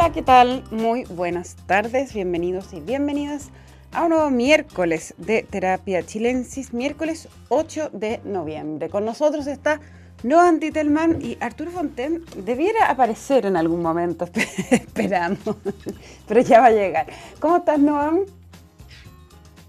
Hola, ¿qué tal? Muy buenas tardes, bienvenidos y bienvenidas a un nuevo miércoles de Terapia Chilensis, miércoles 8 de noviembre. Con nosotros está Noam Titelman y Arturo Fonten. Debiera aparecer en algún momento, esperamos, pero ya va a llegar. ¿Cómo estás, Noam?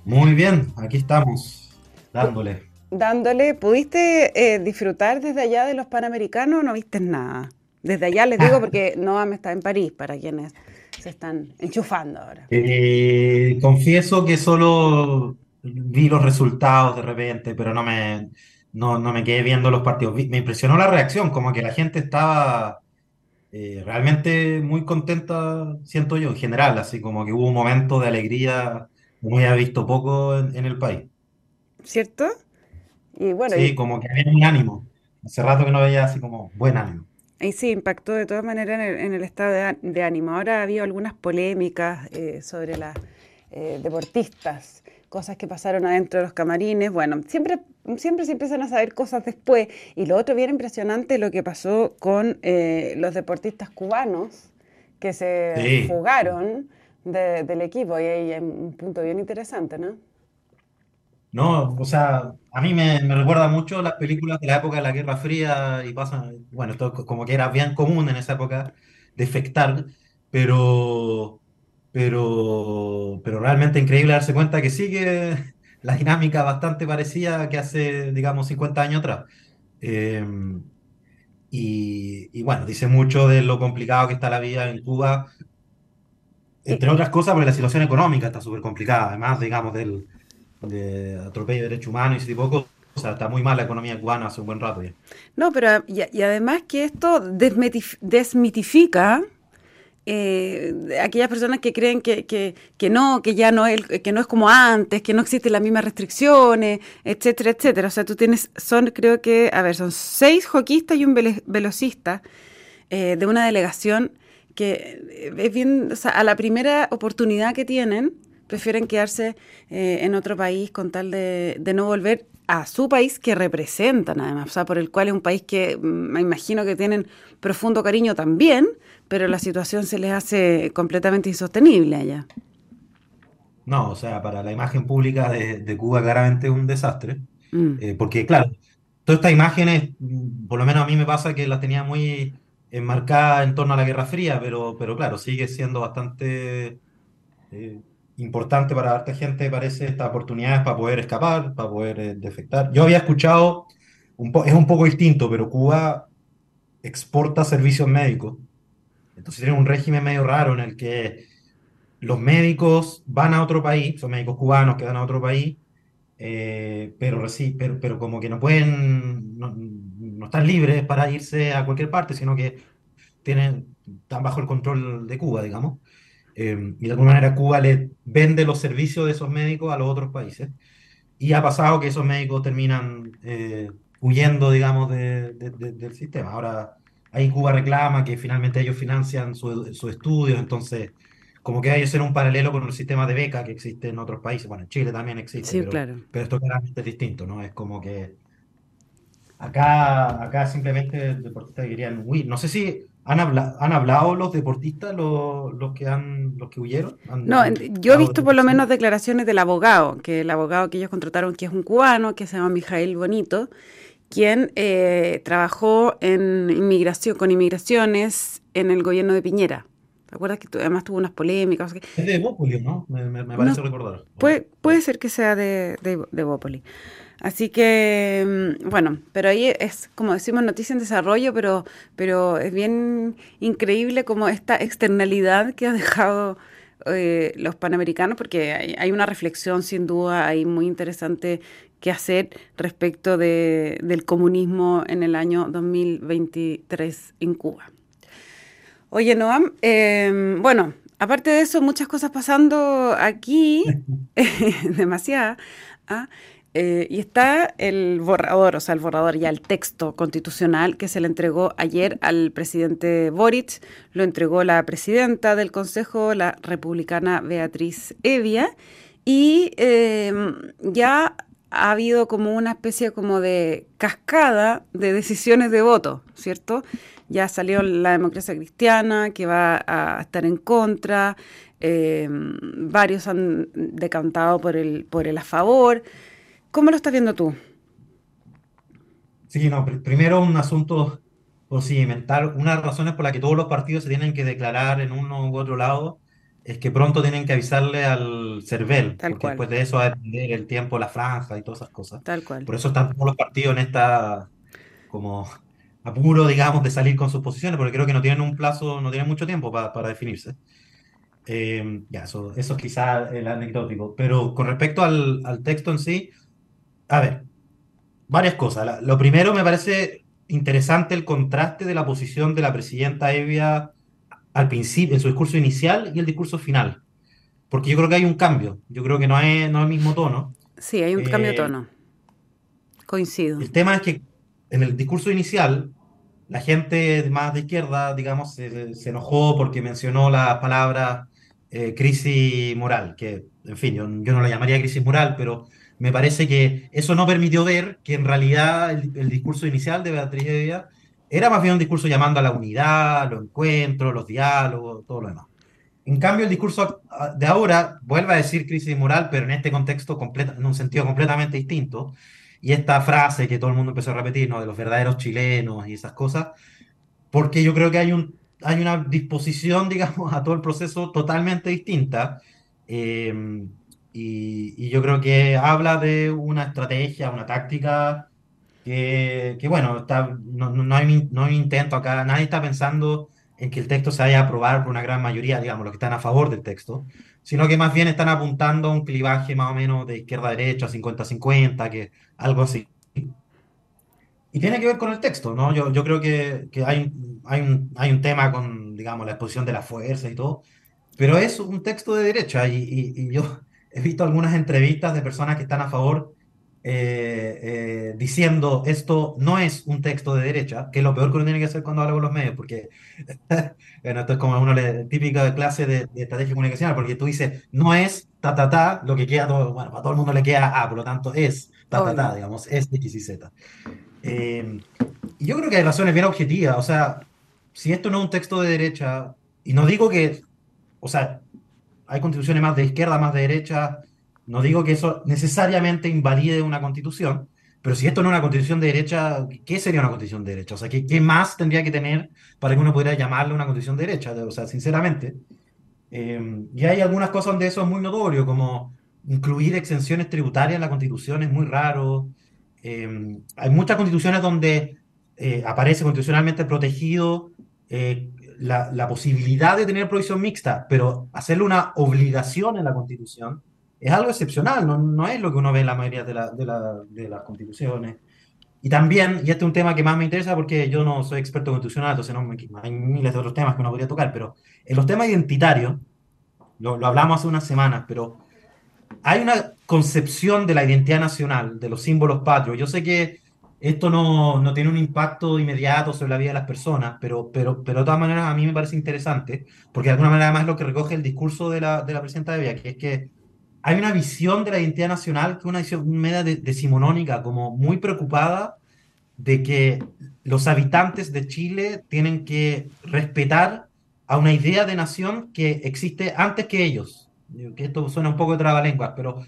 Muy bien, aquí estamos, dándole. Dándole, ¿pudiste eh, disfrutar desde allá de los Panamericanos o no viste nada? Desde allá les digo porque Noam está en París, para quienes se están enchufando ahora. Eh, confieso que solo vi los resultados de repente, pero no me, no, me quedé viendo los partidos. Me impresionó la reacción, como que la gente estaba eh, realmente muy contenta, siento yo, en general, así como que hubo un momento de alegría muy había visto poco en, el país. ¿Cierto? Y bueno, sí, como que había un ánimo. Hace rato que no veía así como buen ánimo. Y sí, impactó de todas maneras en el, estado de, ánimo. Ahora ha habido algunas polémicas eh, sobre las eh, deportistas, cosas que pasaron adentro de los camarines. Bueno, siempre, siempre se empiezan a saber cosas después. Y lo otro bien impresionante lo que pasó con eh, los deportistas cubanos que se fugaron del equipo. Y ahí hay un punto bien interesante, ¿no? No, o sea, a mí me, recuerda mucho las películas de la época de la Guerra Fría y pasa, bueno, esto como que era bien común en esa época defectar, pero, pero, pero realmente increíble darse cuenta que sí que la dinámica bastante parecida que hace, digamos, 50 años atrás. Em, y, y bueno, dice mucho de lo complicado que está la vida en Cuba, entre otras cosas porque la situación económica está súper complicada, además, digamos, del de atropello de derechos humanos y ese tipo de cosas. O sea, está muy mal la economía cubana hace un buen rato ya. No, pero y, además que esto desmitifica eh, aquellas personas que creen que, que, no, que ya no es, que no es como antes, que no existen las mismas restricciones, etcétera, etcétera. O sea, tú tienes, son creo que, a ver, son seis hoquistas y un velocista eh, de una delegación que es bien, o sea, a la primera oportunidad que tienen, prefieren quedarse eh, en otro país con tal de, no volver a su país que representan además, o sea, por el cual es un país que mm, me imagino que tienen profundo cariño también, pero la situación se les hace completamente insostenible allá. No, o sea, para la imagen pública de, Cuba claramente es un desastre, mm. eh, porque claro, todas estas imágenes, mm, por lo menos a mí me pasa que las tenía muy enmarcadas en torno a la Guerra Fría, pero, pero claro, sigue siendo bastante... Eh, importante para harta gente, parece, estas oportunidades para poder escapar, para poder eh, defectar. Yo había escuchado, un es un poco distinto, pero Cuba exporta servicios médicos. Entonces tiene un régimen medio raro en el que los médicos van a otro país, son médicos cubanos que van a otro país, eh, pero, pero, pero como que no pueden, no, no, están libres para irse a cualquier parte, sino que tienen, están bajo el control de Cuba, digamos. Em, y de alguna manera Cuba le vende los servicios de esos médicos a los otros países. Y ha pasado que esos médicos terminan eh, huyendo, digamos, del sistema. Ahora, ahí Cuba reclama que finalmente ellos financian su, su estudio, entonces como que hay que ser un paralelo con el sistema de beca que existe en otros países. Bueno, en Chile también existe, sí, pero, claro. pero esto claramente es distinto, ¿no? Es como que acá, acá simplemente deportistas querían huir. No sé si ¿Han, ¿Han hablado los deportistas, los, los, que han, los que huyeron? No, yo he visto por lo menos declaraciones del abogado, que el abogado que ellos contrataron, que es un cubano, que se llama Mijael Bonito, quien eh, trabajó en inmigración, con inmigraciones en el gobierno de Piñera. ¿Te acuerdas que además tuvo unas polémicas? Es de Bópoli, ¿no? Me, parece recordar. Puede, puede ser que sea de, de, de. Así que, mm, bueno, pero ahí es, como decimos, noticia en desarrollo, pero, pero es bien increíble como esta externalidad que ha dejado eh, los panamericanos, porque hay, una reflexión sin duda ahí muy interesante que hacer respecto de, del comunismo en el año 2023 en Cuba. Oye, Noam, em, bueno, aparte de eso, muchas cosas pasando aquí, demasiadas. ¿ah? Eh, y está el borrador, o sea, el borrador ya, el texto constitucional que se le entregó ayer al presidente Boric, lo entregó la presidenta del Consejo, la republicana Beatriz Evia, y em, ya ha habido como una especie como de cascada de decisiones de voto, ¿cierto? Ya salió la democracia cristiana, que va a estar en contra, eh, varios han decantado por el, por el a favor. ¿Cómo lo estás viendo tú? Sí, no, primero un asunto procedimental. Una de las razones por las que todos los partidos se tienen que declarar en uno u otro lado es que pronto tienen que avisarle al CERVEL, Tal porque cual. después de eso va a depender el tiempo, la franja y todas esas cosas. Tal cual. Por eso están todos los partidos en esta como apuro, digamos, de salir con sus posiciones, porque creo que no tienen un plazo, no tienen mucho tiempo pa- para definirse. Eh, ya, eso, eso es quizá el anecdótico. Pero con respecto al, al texto en sí, a ver, varias cosas. La- lo primero, me parece interesante el contraste de la posición de la presidenta Evia al principio, en su discurso inicial y el discurso final. Porque yo creo que hay un cambio. Yo creo que no es, no es el mismo tono. Sí, hay un cambio de Eh, tono. Coincido. el tema es que en el discurso inicial, la gente más de izquierda, digamos, se, enojó porque mencionó la palabra eh, crisis moral, que, en fin, yo, no la llamaría crisis moral, pero me parece que eso no permitió ver que en realidad el, discurso inicial de Beatriz Evia era más bien un discurso llamando a la unidad, los encuentros, los diálogos, todo lo demás. En cambio, el discurso de ahora vuelve a decir crisis moral, pero en este contexto completa- en un sentido completamente distinto. Y esta frase que todo el mundo empezó a repetir, ¿no? De los verdaderos chilenos y esas cosas, porque yo creo que hay un, hay una disposición, digamos, a todo el proceso totalmente distinta. eh, y, y yo creo que habla de una estrategia, una táctica que, que, bueno, está, no, no, hay, no hay intento acá, nadie está pensando en que el texto se vaya a aprobar por una gran mayoría, digamos, los que están a favor del texto, sino que más bien están apuntando a un clivaje más o menos de izquierda a derecha, 50-50, que algo así. Y tiene que ver con el texto, ¿no? Yo, yo creo que, que hay, hay, un, hay un tema con, digamos, la exposición de la fuerza y todo, pero es un texto de derecha y, y- y yo he visto algunas entrevistas de personas que están a favor eh, eh, diciendo esto no es un texto de derecha, que es lo peor que uno tiene que hacer cuando habla con los medios, porque bueno, esto es como le, típica clase de, de estrategia comunicacional, porque tú dices no es ta ta ta, lo que queda todo, bueno, para todo el mundo le queda A, por lo tanto es ta ta ta, digamos, es X y Z. Eh, y yo creo que hay razones bien objetivas, o sea, si esto no es un texto de derecha, y no digo que, o sea, hay constituciones más de izquierda, más de derecha, no digo que eso necesariamente invalide una constitución, pero si esto no es una constitución de derecha, ¿qué sería una constitución de derecha? O sea, ¿qué, más tendría que tener para que uno pudiera llamarle una constitución de derecha? O sea, sinceramente. Eh, y hay algunas cosas donde eso es muy notorio, como incluir exenciones tributarias en la constitución es muy raro. Eh, hay muchas constituciones donde eh, aparece constitucionalmente protegido eh, la, la posibilidad de tener provisión mixta, pero hacerle una obligación en la constitución es algo excepcional, no, no es lo que uno ve en la mayoría de, la- de la- de las constituciones. Y también, y este es un tema que más me interesa porque yo no soy experto constitucional, entonces no hay miles de otros temas que uno podría tocar, pero en los temas identitarios, lo, lo hablamos hace unas semanas, pero hay una concepción de la identidad nacional, de los símbolos patrios. Yo sé que esto no, no tiene un impacto inmediato sobre la vida de las personas, pero, pero, pero de todas maneras a mí me parece interesante, porque de alguna manera además lo que recoge el discurso de la, de la presidenta de Villa, que es que hay una visión de la identidad nacional que es una visión media de- decimonónica, como muy preocupada de que los habitantes de Chile tienen que respetar a una idea de nación que existe antes que ellos. Que esto suena un poco de trabalenguas, pero,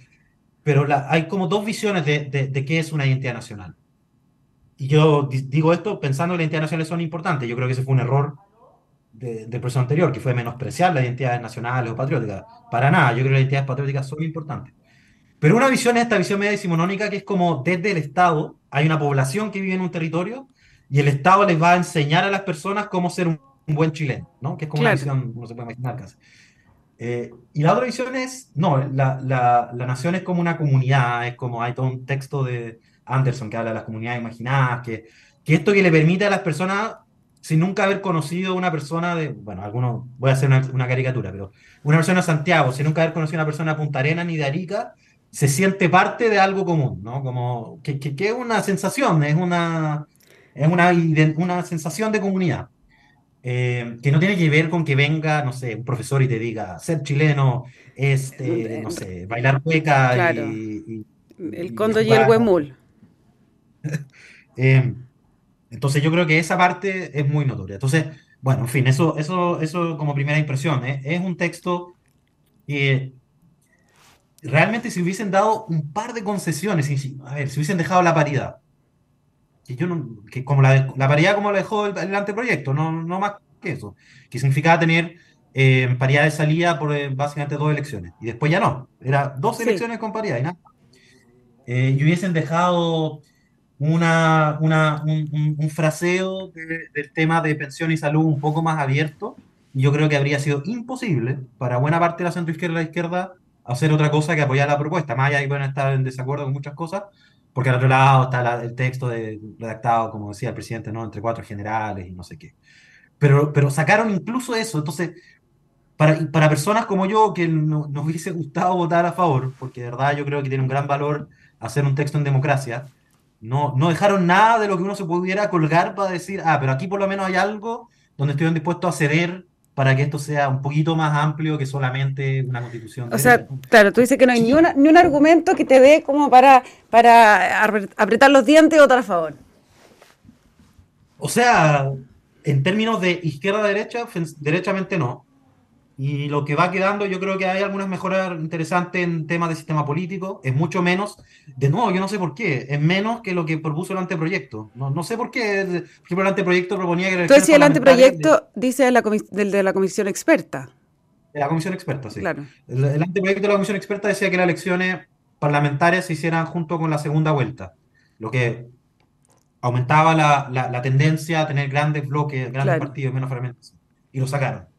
pero la- hay como dos visiones de, de, de qué es una identidad nacional. Y yo di- digo esto pensando que las identidades nacionales son importantes. Yo creo que ese fue un error de- del proceso anterior, que fue menospreciar las identidades nacionales o patrióticas. Para nada, yo creo que las identidades patrióticas son importantes. Pero una visión es esta visión media decimonónica que es como desde el Estado hay una población que vive en un territorio y el Estado les va a enseñar a las personas cómo ser un, un buen chileno, ¿no? Que es como Claro. una visión, no se puede imaginar casi. Eh, y la otra visión es, no, la, la, la nación es como una comunidad, es como hay todo un texto de Anderson que habla de las comunidades imaginadas, que, que esto que le permite a las personas, sin nunca haber conocido una persona de, bueno, algunos, voy a hacer una, una caricatura, pero una persona de Santiago, sin nunca haber conocido una persona de Punta Arenas ni de Arica, se siente parte de algo común, ¿no? Como que, que, que es una sensación, es una, es una, una sensación de comunidad. eh, que no tiene que ver con que venga, no sé, un profesor y te diga, ser chileno es, eh, no sé, bailar cueca Claro. y, y- El Condo y, el Huemul. Eh, entonces yo creo que esa parte es muy notoria. Entonces, bueno, en fin, eso, eso, eso como primera impresión. ¿eh? Es un texto que realmente si hubiesen dado un par de concesiones, a ver, si hubiesen dejado la paridad, que yo no, que como la, la paridad como lo dejó el, anteproyecto, no, no más que eso, que significaba tener eh, paridad de salida por eh, básicamente dos elecciones, y después ya no, era dos elecciones con paridad y nada. Eh, y hubiesen dejado una, una un, un, fraseo del tema de pensión y salud un poco más abierto, yo creo que habría sido imposible para buena parte de la centroizquierda y la izquierda hacer otra cosa que apoyar la propuesta. Más allá de pueden estar en desacuerdo con muchas cosas, porque al otro lado está el texto de, redactado, como decía el presidente, ¿no? entre cuatro generales y no sé qué. Pero, pero sacaron incluso eso. Entonces, para, para personas como yo que no, nos hubiese gustado votar a favor, porque de verdad yo creo que tiene un gran valor hacer un texto en democracia, no, no dejaron nada de lo que uno se pudiera colgar para decir, ah, pero aquí por lo menos hay algo donde estuvieron dispuestos a ceder para que esto sea un poquito más amplio que solamente una constitución. O sea, claro, tú dices que no hay ni, ni un argumento que te dé como para, para apretar los dientes votar a favor. O sea, en términos de izquierda-derecha, derechamente no. Y lo que va quedando, yo creo que hay algunas mejoras interesantes en temas de sistema político. Es mucho menos, de nuevo, yo no sé por qué, es menos que lo que propuso el anteproyecto. No, no sé por qué. Por ejemplo, el anteproyecto proponía que... Entonces, si el anteproyecto dice la del de la comisión experta. De la comisión experta, sí. Claro. El, anteproyecto de la comisión experta decía que las elecciones parlamentarias se hicieran junto con la segunda vuelta, lo que aumentaba la, la, tendencia a tener grandes bloques, grandes partidos, menos fragmentos. Y lo sacaron.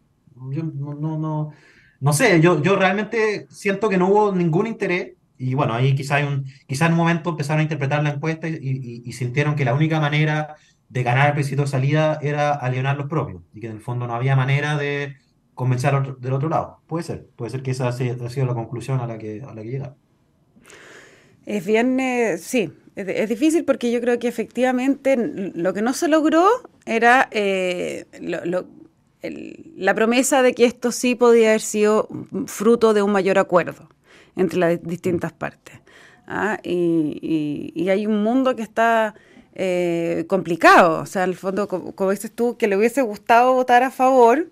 Yo no, no, no, no sé, yo, yo realmente siento que no hubo ningún interés y bueno, ahí quizá, hay un, quizá en un momento empezaron a interpretar la encuesta y, sintieron que la única manera de ganar el plebiscito de salida era alienar los propios y que en el fondo no había manera de convencer del otro lado. Puede ser, puede ser que esa ha sido la conclusión a la que, a la que llega. Es bien, eh, sí, es, difícil porque yo creo que efectivamente lo que no se logró era eh, lo, la promesa de que esto sí podía haber sido fruto de un mayor acuerdo entre las distintas partes. ¿ah? Y, hay un mundo que está eh, complicado, o sea, al fondo, como, dices tú, que le hubiese gustado votar a favor,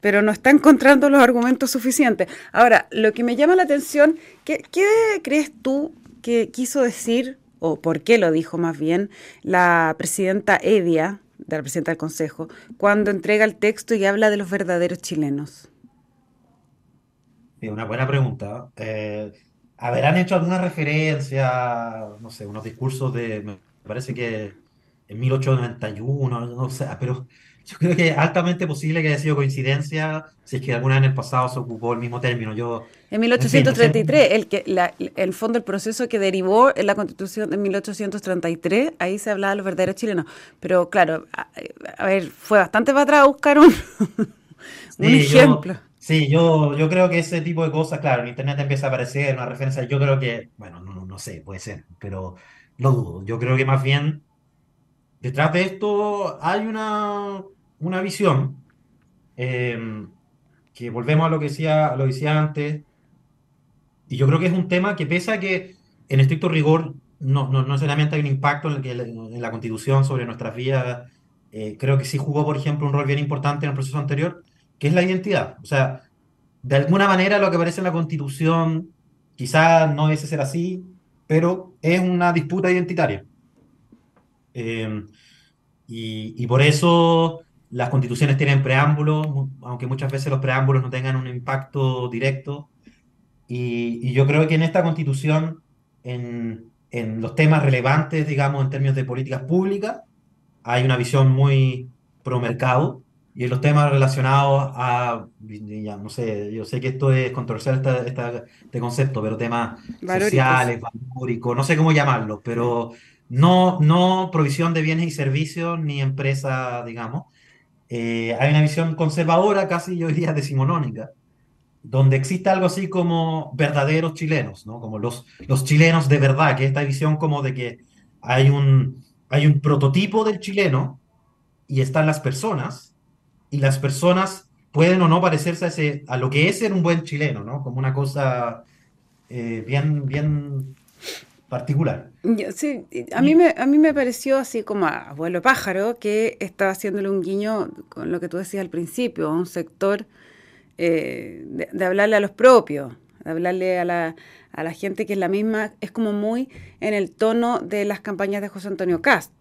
pero no está encontrando los argumentos suficientes. Ahora, lo que me llama la atención, ¿qué, qué crees tú que quiso decir, o por qué lo dijo más bien, la presidenta Edia? De la presidenta del Consejo, cuando entrega el texto y habla de los verdaderos chilenos? una buena pregunta. Eh, ¿Habrán hecho alguna referencia, no sé, unos discursos de, me parece que en 1891, no sé, pero yo creo que es altamente posible que haya sido coincidencia si es que alguna vez en el pasado se ocupó el mismo término. Yo, en 1833, el, que, la, el fondo, el proceso que derivó en la constitución de 1833, ahí se hablaba de los verdaderos chilenos. Pero claro, a, ver, fue bastante para atrás buscar un, ejemplo. sí, yo, yo creo que ese tipo de cosas, claro, en Internet empieza a aparecer una referencia, yo creo que, bueno, no, no sé, puede ser, pero lo dudo. Yo creo que más bien detrás de esto hay una una visión em, que volvemos a lo que decía, lo decía antes, y yo creo que es un tema que pese a que en estricto rigor no, no, no hay un impacto en, que, la constitución sobre nuestras vidas, eh, creo que sí jugó, por ejemplo, un rol bien importante en el proceso anterior, que es la identidad. O sea, de alguna manera lo que aparece en la constitución quizá no debe ser así, pero es una disputa identitaria. Em, y, y, por eso las constituciones tienen preámbulos, aunque muchas veces los preámbulos no tengan un impacto directo. Y, yo creo que en esta constitución, en, en, los temas relevantes, digamos, en términos de políticas públicas, hay una visión muy pro mercado. Y en los temas relacionados a, ya no sé, yo sé que esto es controversial, este concepto, pero temas sociales, valóricos, no sé cómo llamarlo, pero no, no provisión de bienes y servicios ni empresa, digamos, eh, hay una visión conservadora, casi yo diría decimonónica, donde existe algo así como verdaderos chilenos, ¿no? Como los, los chilenos de verdad, que esta visión como de que hay un, hay un prototipo del chileno y están las personas, y las personas pueden o no parecerse a, ese, a lo que es ser un buen chileno, ¿no? Como una cosa eh, bien, bien particular. Sí, a mí, me, a mí me pareció así como a abuelo pájaro que estaba haciéndole un guiño con lo que tú decías al principio, a un sector eh, de, hablarle a los propios, de hablarle a la, a la gente que es la misma, es como muy en el tono de las campañas de José Antonio Cast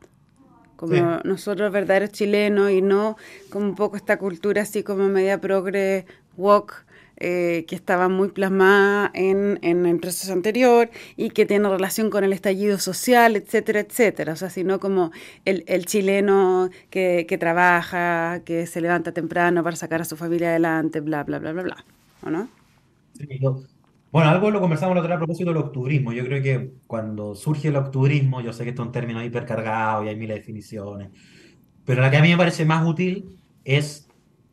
como nosotros verdaderos chilenos y no como un poco esta cultura así como media progre, walk, eh, que estaba muy plasmada en, en el proceso anterior y que tiene relación con el estallido social, etcétera, etcétera. O sea, sino como el, el chileno que, que, trabaja, que se levanta temprano para sacar a su familia adelante, bla, bla, bla, bla, bla. ¿O no? Sí, bueno, algo lo conversamos la otra vez a propósito del octubrismo. Yo creo que cuando surge el octubrismo, yo sé que esto es un término hipercargado y hay miles de definiciones, pero la que a mí me parece más útil es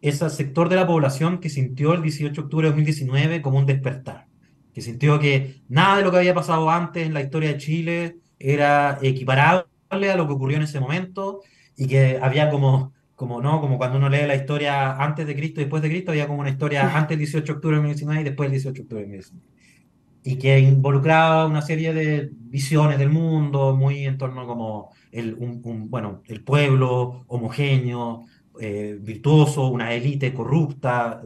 ese sector de la población que sintió el 18 de octubre de 2019 como un despertar, que sintió que nada de lo que había pasado antes en la historia de Chile era equiparable a lo que ocurrió en ese momento y que había como como no, como cuando uno lee la historia antes de Cristo y después de Cristo, había como una historia antes del 18 de octubre de 2019 y después del 18 de octubre de 2019. Y que involucraba una serie de visiones del mundo, muy en torno como el, un, bueno, el pueblo homogéneo, eh, virtuoso, una élite corrupta.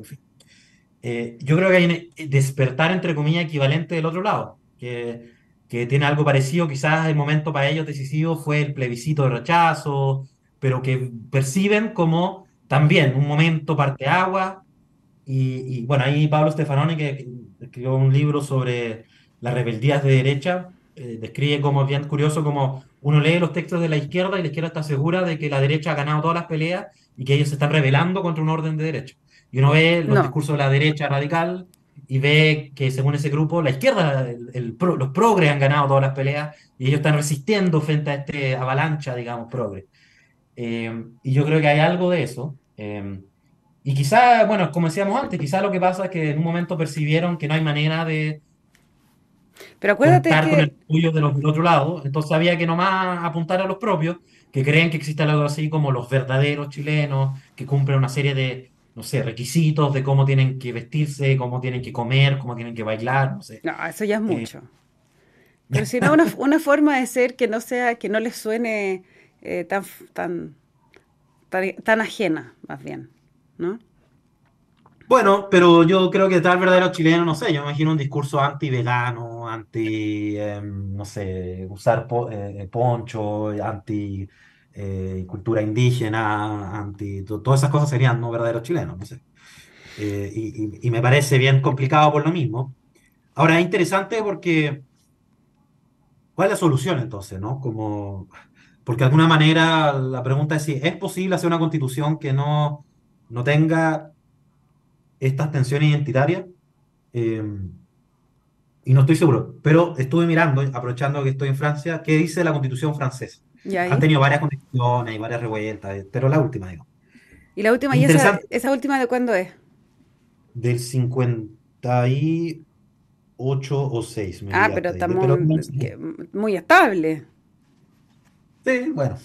Eh, yo creo que hay un despertar, entre comillas, equivalente del otro lado, que, que tiene algo parecido, quizás el momento para ellos decisivo fue el plebiscito de rechazo, pero que perciben como también un momento parteagua. Y, y bueno, ahí Pablo Stefanoni, que, escribió un libro sobre las rebeldías de derecha, eh, describe como bien curioso como uno lee los textos de la izquierda y la izquierda está segura de que la derecha ha ganado todas las peleas y que ellos se están rebelando contra un orden de derecha. Y uno ve los discursos de la derecha radical y ve que según ese grupo, la izquierda, el, los progres han ganado todas las peleas y ellos están resistiendo frente a este avalancha, digamos, progres. Eh, y yo creo que hay algo de eso. Eh, y quizá, bueno, como decíamos antes, quizá lo que pasa es que en un momento percibieron que no hay manera de pero acuérdate contar con el apoyo de los del otro lado, entonces había que nomás apuntar a los propios, que creen que existe algo así como los verdaderos chilenos, que cumplen una serie de, no sé, requisitos de cómo tienen que vestirse, cómo tienen que comer, cómo tienen que bailar, no sé. No, eso ya es eh, mucho. Pero si no, una, una forma de ser que no sea, que no les suene eh, tan, tan, tan, ajena, más bien, ¿no? Bueno, pero yo creo que tal verdadero chileno, no sé, yo me imagino un discurso anti-vegano, anti, em, no sé, usar eh, poncho, anti eh, cultura indígena, anti, todas esas cosas serían no verdaderos chilenos, no sé. y, y, me parece bien complicado por lo mismo. Ahora, es interesante porque, ¿cuál es la solución entonces, no? Como porque de alguna manera la pregunta es si es posible hacer una constitución que no, no tenga estas tensiones identitarias. Eh, y no estoy seguro, pero estuve mirando, aprovechando que estoy en Francia, qué dice la constitución francesa. Han tenido varias constituciones y varias revueltas, pero la última, digo. ¿Y la última? ¿Y esa, esa última de cuándo es? Del 58 o 6. ah, pero estamos muy estable. Sí, bueno.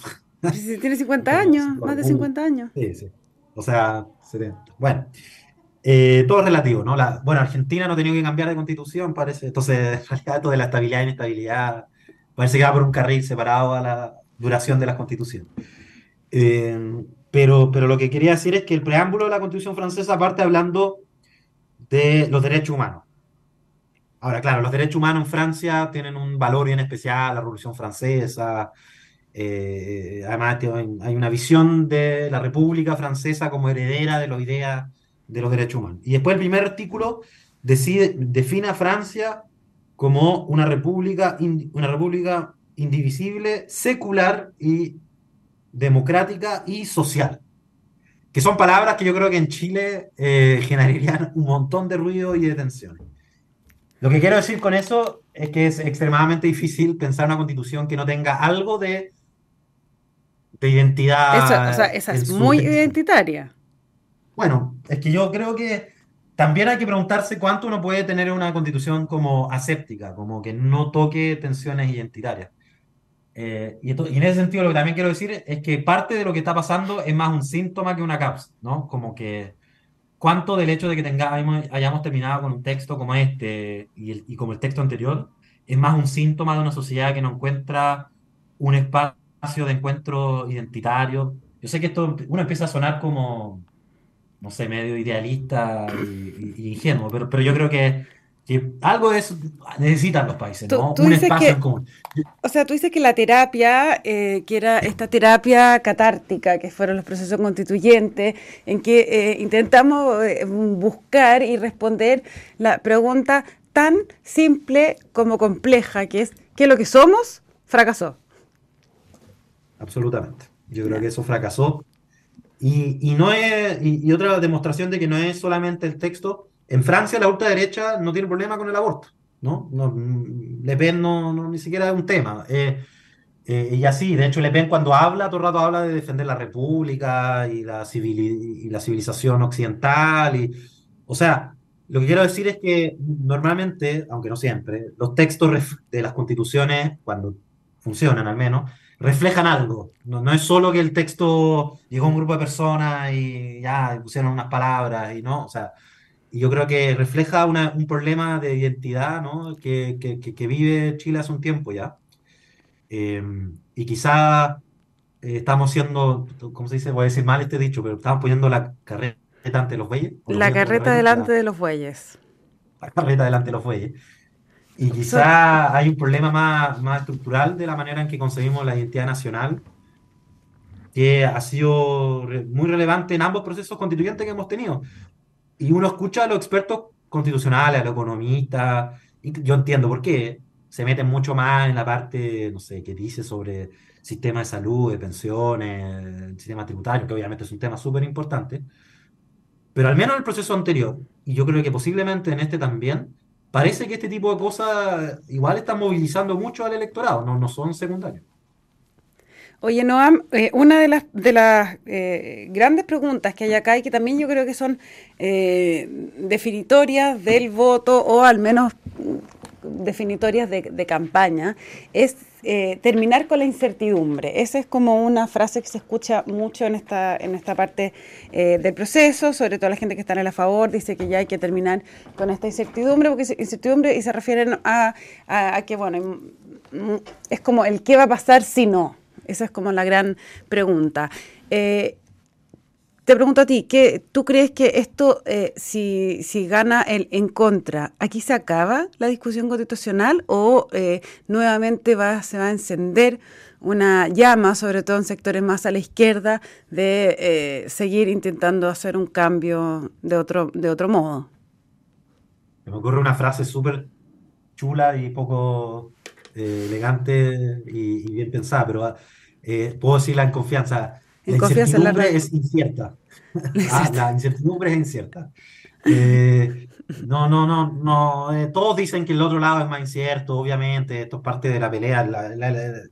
tiene 50 años, más de 50 años. Sí, sí. O sea, 70. Bueno, eh, todo relativo, ¿no? La, bueno, Argentina no ha tenido que cambiar de constitución, parece. Entonces, en realidad, esto de la estabilidad e inestabilidad parece que va por un carril separado a la duración de las constituciones. Eh, pero, pero lo que quería decir es que el preámbulo de la constitución francesa parte hablando de los derechos humanos. Ahora, claro, los derechos humanos en Francia tienen un valor bien especial, la Revolución Francesa, eh, además, hay una visión de la República Francesa como heredera de las ideas de los derechos humanos. Y después el primer artículo decide, define a Francia como una república, una república indivisible, secular y democrática y social. Que son palabras que yo creo que en Chile eh, generarían un montón de ruido y de tensión. Lo que quiero decir con eso es que es extremadamente difícil pensar una constitución que no tenga algo de de identidad. o sea, esa es muy identitaria. Bueno, es que yo creo que también hay que preguntarse cuánto uno puede tener una constitución como aséptica, como que no toque tensiones identitarias. Eh, y, en ese sentido lo que también quiero decir es que parte de lo que está pasando es más un síntoma que una causa, ¿no? Como que cuánto del hecho de que tengamos, hayamos terminado con un texto como este y, y como el texto anterior es más un síntoma de una sociedad que no encuentra un espacio de encuentro identitario. Yo sé que esto uno empieza a sonar como, no sé, medio idealista y, ingenuo, pero, pero yo creo que, que, algo de eso necesitan los países, ¿no? un espacio en común. O sea, tú dices que la terapia, eh, que era esta terapia catártica, que fueron los procesos constituyentes, en que eh, intentamos eh, buscar y responder la pregunta tan simple como compleja, que es que lo que somos fracasó. Absolutamente. Yo creo que eso fracasó. Y, y no es, y, otra demostración de que no es solamente el texto. En Francia la ultraderecha no tiene problema con el aborto, ¿no? no Le Pen no, no, ni siquiera es un tema. Eh, eh, y así, de hecho, Le Pen cuando habla, todo el rato habla de defender la república y la, civil, y la civilización occidental. Y, o sea, lo que quiero decir es que normalmente, aunque no siempre, los textos de las constituciones, cuando funcionan al menos, reflejan algo. No, no, es solo que el texto llegó a un grupo de personas y ya pusieron unas palabras y no, o sea, yo creo que refleja una, un problema de identidad ¿no? que, que, que, vive Chile hace un tiempo ya. Em, y quizá eh, estamos siendo, ¿cómo se dice? Voy a decir mal este dicho, pero estamos poniendo la carrera delante de los bueyes. La carreta delante de los bueyes. La carreta delante de los bueyes. Y quizá hay un problema más, más estructural de la manera en que concebimos la identidad nacional, que ha sido muy relevante en ambos procesos constituyentes que hemos tenido. Y uno escucha a los expertos constitucionales, a los economistas, y yo entiendo por qué, se meten mucho más en la parte, no sé, que dice sobre sistema de salud, de pensiones, sistema tributario, que obviamente es un tema súper importante, pero al menos en el proceso anterior, y yo creo que posiblemente en este también, parece que este tipo de cosas igual están movilizando mucho al electorado, no, no son secundarios. Oye, Noam, eh, una de las, de las eh, grandes preguntas que hay acá y que también yo creo que son eh, definitorias del voto o al menos definitorias de, campaña es eh, terminar con la incertidumbre. Esa es como una frase que se escucha mucho en esta, en esta parte eh, del proceso, sobre todo la gente que está en el a favor, dice que ya hay que terminar con esta incertidumbre, porque incertidumbre y se refieren a, que, bueno, es como el qué va a pasar si no. Esa es como la gran pregunta. Eh, te pregunto a ti, ¿qué, ¿tú crees que esto, eh, si, si, gana el en contra, aquí se acaba la discusión constitucional o eh, nuevamente va, se va a encender una llama, sobre todo en sectores más a la izquierda, de eh, seguir intentando hacer un cambio de otro, de otro modo? Me ocurre una frase súper chula y poco elegante y, bien pensada, pero puedo decirla en confianza la incertidumbre es incierta. Ah, la incertidumbre es incierta. Eh, no, no, no, no. Eh, todos dicen que el otro lado es más incierto, obviamente. Esto es parte de la pelea.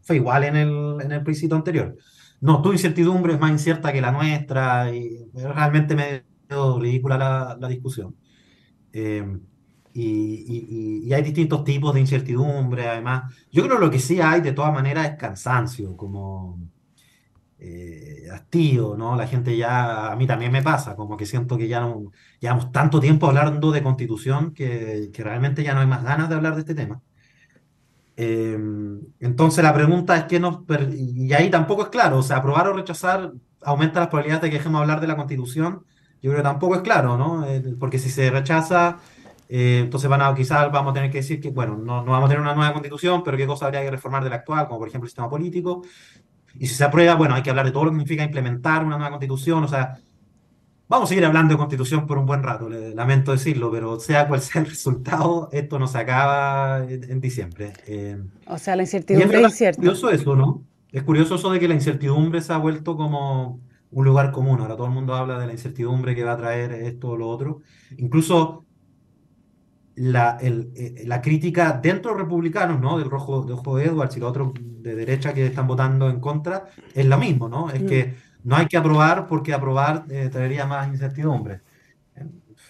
fue igual en el, en el plebiscito anterior. No, tu incertidumbre es más incierta que la nuestra y realmente medio ridícula la, la discusión. Eh, y, y, y, hay distintos tipos de incertidumbre, además. Yo creo que lo que sí hay de todas maneras es cansancio, como eh, hastío, ¿no? La gente ya, a mí también me pasa, como que siento que ya no, llevamos tanto tiempo hablando de constitución que, realmente ya no hay más ganas de hablar de este tema. Eh, entonces la pregunta es que nos, y ahí tampoco es claro, o sea, aprobar o rechazar aumenta las probabilidades de que dejemos hablar de la constitución, yo creo que tampoco es claro, ¿no? Porque si se rechaza, eh, entonces van a, quizás vamos a tener que decir que, bueno, no, no, vamos a tener una nueva constitución, pero qué cosa habría que reformar de la actual, como por ejemplo el sistema político. Y si se aprueba, bueno, hay que hablar de todo lo que significa implementar una nueva constitución, o sea, vamos a seguir hablando de constitución por un buen rato, lamento decirlo, pero sea cual sea el resultado, esto no se acaba en, diciembre. Eh, o sea, la incertidumbre es. Es curioso eso, ¿no? Es curioso eso de que la incertidumbre se ha vuelto como un lugar común. Ahora todo el mundo habla de la incertidumbre que va a traer esto o lo otro. Incluso la, el, eh, la crítica dentro de los republicanos, ¿no? Del rojo de ojo de Edwards y los otros de derecha que están votando en contra, es lo mismo, ¿no? Es que mm. no hay que aprobar porque aprobar eh, traería más incertidumbre.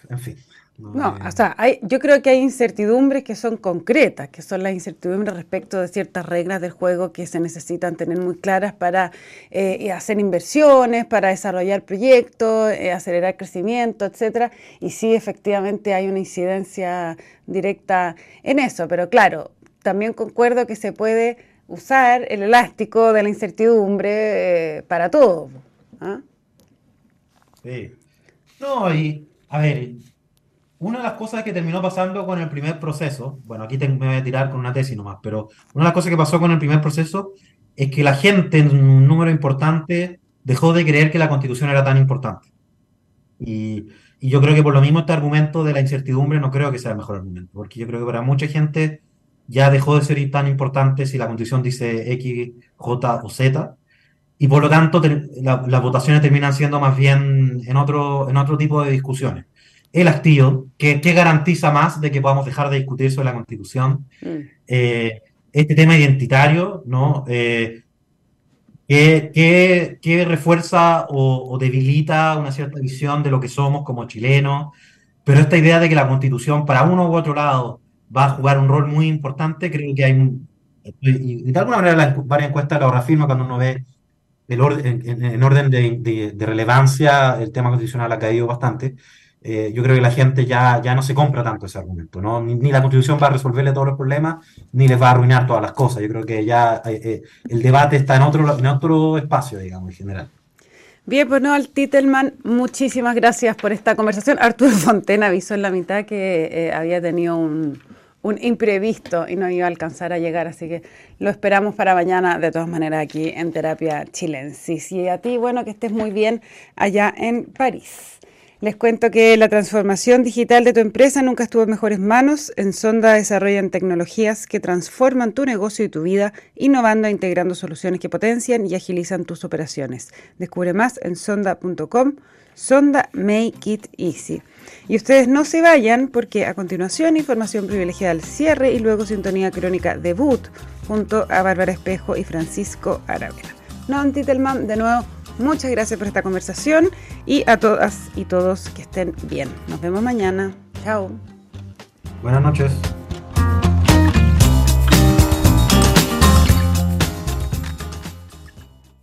En, fin. No, o sea, hay, yo creo que hay incertidumbres que son concretas, que son las incertidumbres respecto de ciertas reglas del juego que se necesitan tener muy claras para eh, hacer inversiones, para desarrollar proyectos, eh, acelerar crecimiento, etcétera. Y sí, efectivamente hay una incidencia directa en eso, pero claro, también concuerdo que se puede usar el elástico de la incertidumbre eh, para todo. ¿ah? Sí. No, y a ver, una de las cosas que terminó pasando con el primer proceso, bueno, aquí me voy a tirar con una tesis nomás, pero una de las cosas que pasó con el primer proceso es que la gente en un número importante dejó de creer que la constitución era tan importante. Y, yo creo que por lo mismo este argumento de la incertidumbre no creo que sea el mejor argumento, porque yo creo que para mucha gente ya dejó de ser tan importante si la constitución dice X, J o Z, y por lo tanto las votaciones terminan siendo más bien en otro, en otro tipo de discusiones. El hastío, ¿qué, garantiza más de que podamos dejar de discutir sobre la constitución? Mm. Eh, este tema identitario, ¿no? Eh, ¿qué, refuerza o, debilita una cierta visión de lo que somos como chilenos? Pero esta idea de que la constitución para uno u otro lado va a jugar un rol muy importante, creo que hay, y, de alguna manera las varias encuestas lo reafirman cuando uno ve el orden, en, orden de, de, relevancia, el tema constitucional ha caído bastante. Eh, yo creo que la gente ya, ya no se compra tanto ese argumento, ¿no? Ni, la constitución va a resolverle todos los problemas, ni les va a arruinar todas las cosas. Yo creo que ya eh, eh, el debate está en otro, en otro espacio, digamos, en general. Bien, pues no, al Titelman, muchísimas gracias por esta conversación. Arturo Fontena avisó en la mitad que había tenido un, un imprevisto y no iba a alcanzar a llegar, así que lo esperamos para mañana de todas maneras aquí en Terapia Chilensis. Y a ti, bueno, que estés muy bien allá en París. Les cuento que la transformación digital de tu empresa nunca estuvo en mejores manos. En Sonda desarrollan tecnologías que transforman tu negocio y tu vida, innovando e integrando soluciones que potencian y agilizan tus operaciones. Descubre más en sonda.com. Sonda Make It Easy. Y ustedes no se vayan porque a continuación información privilegiada al cierre y luego sintonía crónica debut junto a Bárbara Espejo y Francisco Aravena. Non Titelman, de nuevo Muchas gracias por esta conversación y a todas y todos que estén bien. Nos vemos mañana. Chao. Buenas noches.